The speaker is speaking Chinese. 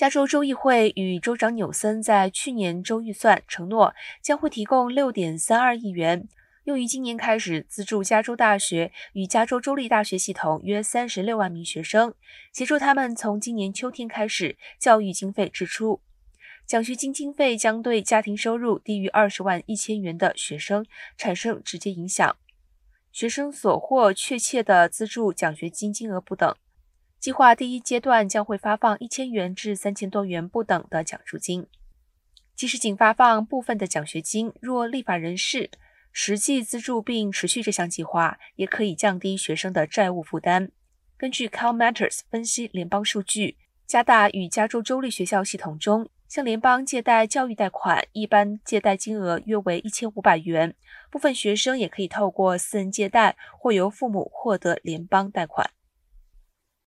加州州议会与州长纽森在去年州预算承诺，将会提供六点三二亿元，用于今年开始资助加州大学与加州州立大学系统约三十六万名学生，协助他们从今年秋天开始教育经费支出。奖学金经费将对家庭收入低于二十万一千元的学生产生直接影响，学生所获确切的资助奖学金金额不等。计划第一阶段将会发放一千元至三千多元不等的奖助金。即使仅发放部分的奖学金，若立法人士实际资助并持续这项计划，也可以降低学生的债务负担。根据 Cal Matters 分析联邦数据，加大与加州州立学校系统中向联邦借贷教育贷款，一般借贷金额约为一千五百元。部分学生也可以透过私人借贷或由父母获得联邦贷款。